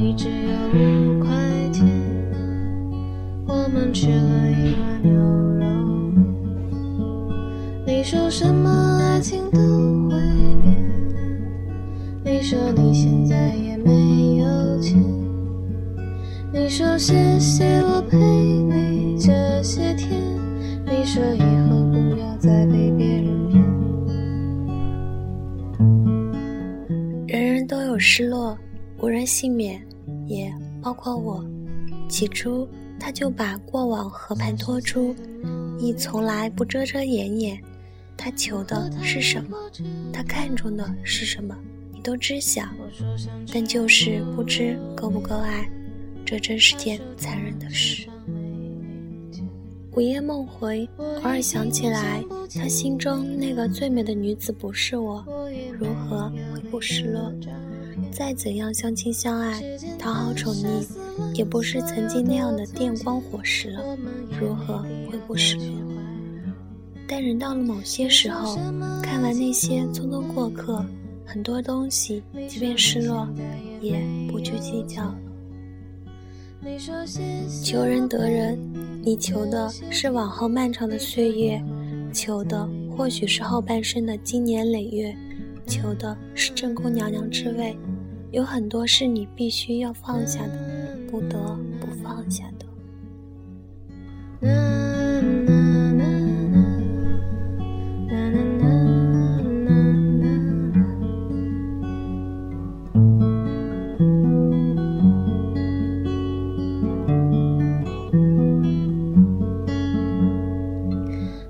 你只有五块钱，我们吃了一碗牛肉面。你说什么爱情都会变，你说你现在也没有钱，你说谢谢我陪你这些天，你说以后不要再被别人骗。人人都有失落。无人幸免，包括我。起初，他就把过往和盘托出，亦从来不遮遮掩掩。他求的是什么？他看中的是什么？你都知晓，但就是不知够不够爱。这真是件残忍的事。午夜梦回，偶尔想起来，他心中那个最美的女子不是我，如何会不失落？再怎样相亲相爱、讨好宠溺，也不是曾经那样的电光火石了。如何会不失落？但人到了某些时候，看完那些匆匆过客，很多东西，即便失落，也不去计较了。求人得人，你求的是往后漫长的岁月，求的或许是后半生的经年累月，求的是正宫娘娘之位。有很多是你必须要放下的，不得不放下的。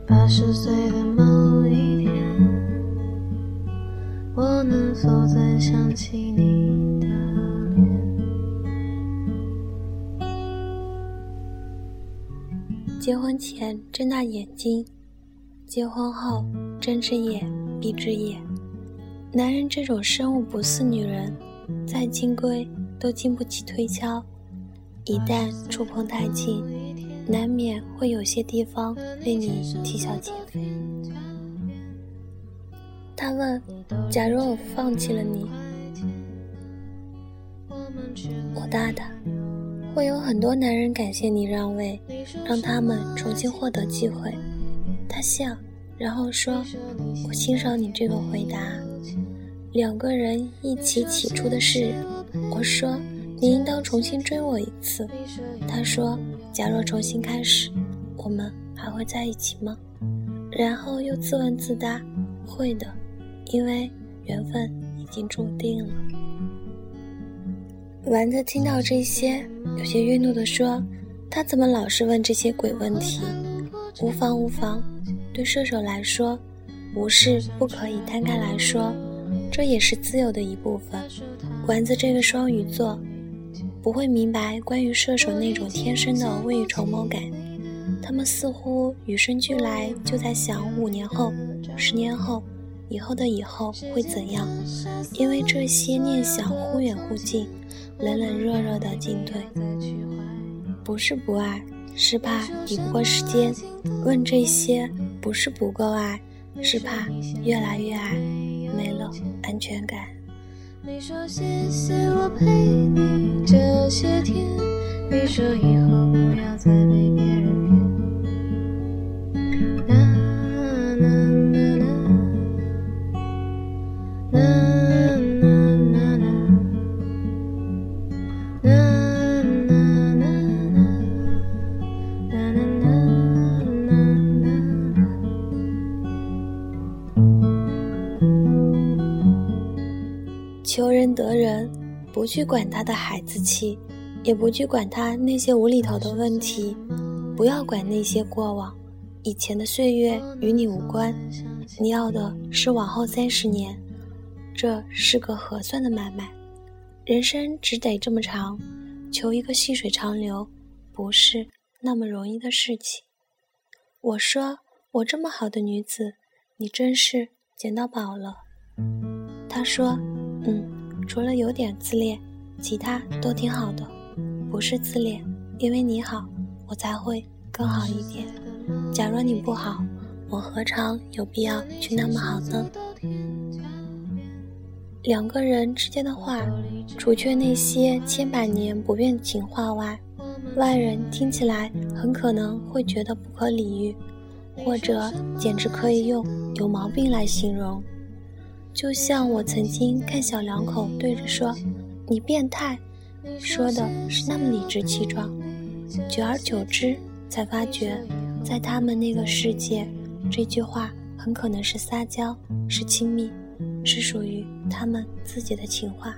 八十岁的某一否再想起你？结婚前睁大眼睛，结婚后睁只眼闭只眼。男人这种生物不似女人，再金贵都经不起推敲。一旦触碰太近，难免会有些地方令你啼笑皆非。他问：“假如我放弃了你？”我答答。会有很多男人感谢你让位，让他们重新获得机会。他笑，然后说：“我欣赏你这个回答。两个人一起起初的事。”我说：“你应当重新追我一次。”他说：“假若重新开始，我们还会在一起吗？”然后又自问自答：“会的，因为缘分已经注定了。”丸子听到这些。有些愠怒地说：“他怎么老是问这些鬼问题？”无妨无妨，对射手来说，无事不可以摊开来说，这也是自由的一部分。丸子这个双鱼座，不会明白关于射手那种天生的未雨绸缪感。他们似乎与生俱来就在想五年后、十年后、以后的以后会怎样，因为这些念想忽远忽近。冷冷热热的进退，不是不爱，是怕抵不过时间。问这些，不是不够爱，是怕越来越爱，没了安全感。你说谢谢我陪你这些天，你说以后不要再被别人去管他的孩子气，也不去管他那些无厘头的问题，不要管那些过往，以前的岁月与你无关。你要的是往后三十年，这是个合算的买卖。人生只得这么长，求一个细水长流，不是那么容易的事情。我说我这么好的女子，你真是捡到宝了。他说。嗯，除了有点自恋，其他都挺好的。不是自恋，因为你好，我才会更好一点。假若你不好，我何尝有必要去那么好呢？两个人之间的话，除却那些千百年不变的情话外，外人听起来很可能会觉得不可理喻，或者简直可以用有毛病来形容。就像我曾经看小两口对着说“你变态”，说的是那么理直气壮，久而久之才发觉，在他们那个世界，这句话很可能是撒娇，是亲密。是属于他们自己的情话，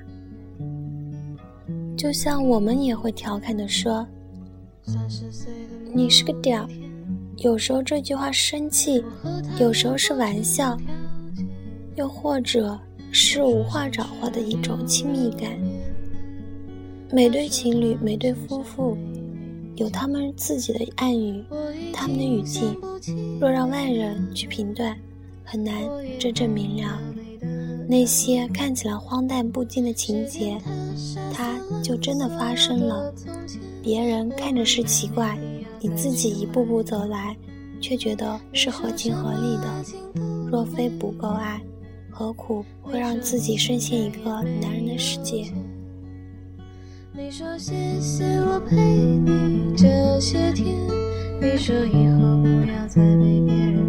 就像我们也会调侃的说：“你是个屌。”有时候这句话生气，有时候是玩笑，又或者是无话找话的一种亲密感。每对情侣，每对夫妇，有他们自己的暗语，他们的语境，若让外人去评断，很难真正明了。那些看起来荒诞不经的情节，它就真的发生了。别人看着是奇怪，你自己一步步走来，却觉得是合情合理的。若非不够爱，何苦会让自己深陷一个男人的世界？你说谢谢我陪你这些天，你说以后不要再被别人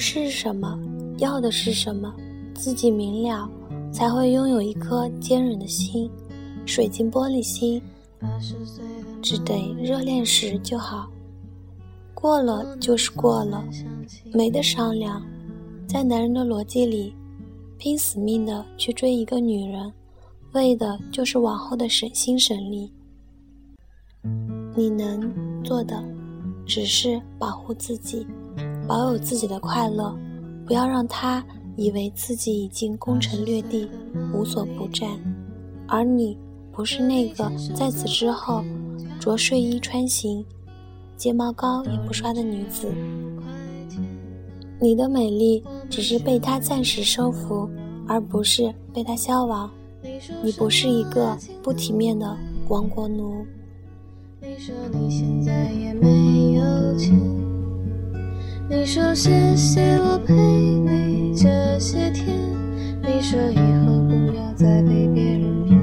是什么，要的是什么，自己明了，才会拥有一颗坚韧的心，水晶玻璃心。只得热恋时就好，过了就是过了，没得商量。在男人的逻辑里，拼死命的去追一个女人，为的就是往后的省心省力。你能做的，只是保护自己。保有自己的快乐，不要让他以为自己已经攻城略地，无所不占。而你不是那个在此之后着睡衣穿行、睫毛膏也不刷的女子。你的美丽只是被他暂时收服，而不是被他消亡。你不是一个不体面的亡国奴。你说你现在也没有钱。你说谢谢我陪你这些天，你说以后不要再被别人骗。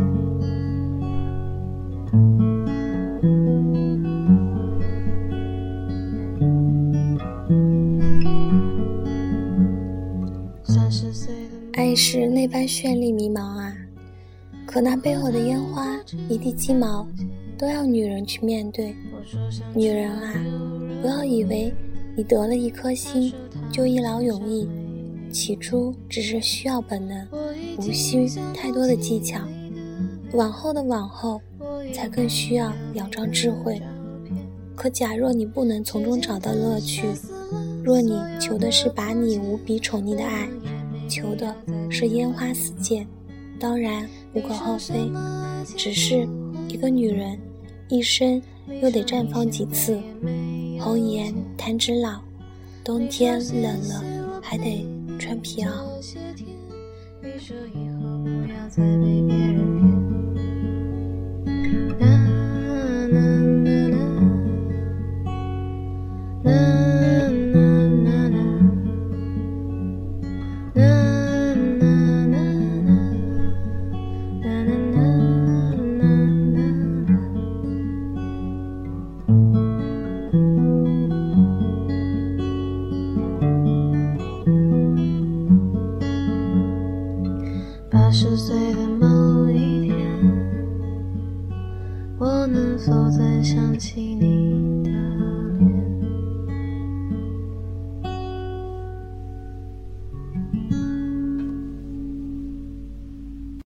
爱是那般绚丽迷茫啊，可那背后的烟花一地鸡毛，都要女人去面对。女人啊，不要以为。你得了一颗心，就一劳永逸。起初只是需要本能，无需太多的技巧。往后的往后，才更需要仰仗智慧。可假若你不能从中找到乐趣，若你求的是把你无比宠溺的爱，求的是烟花四溅，当然无可厚非。只是一个女人，一生又得绽放几次？红颜弹指老，冬天冷了还得穿皮袄。十岁的某一天，我能否再想起你？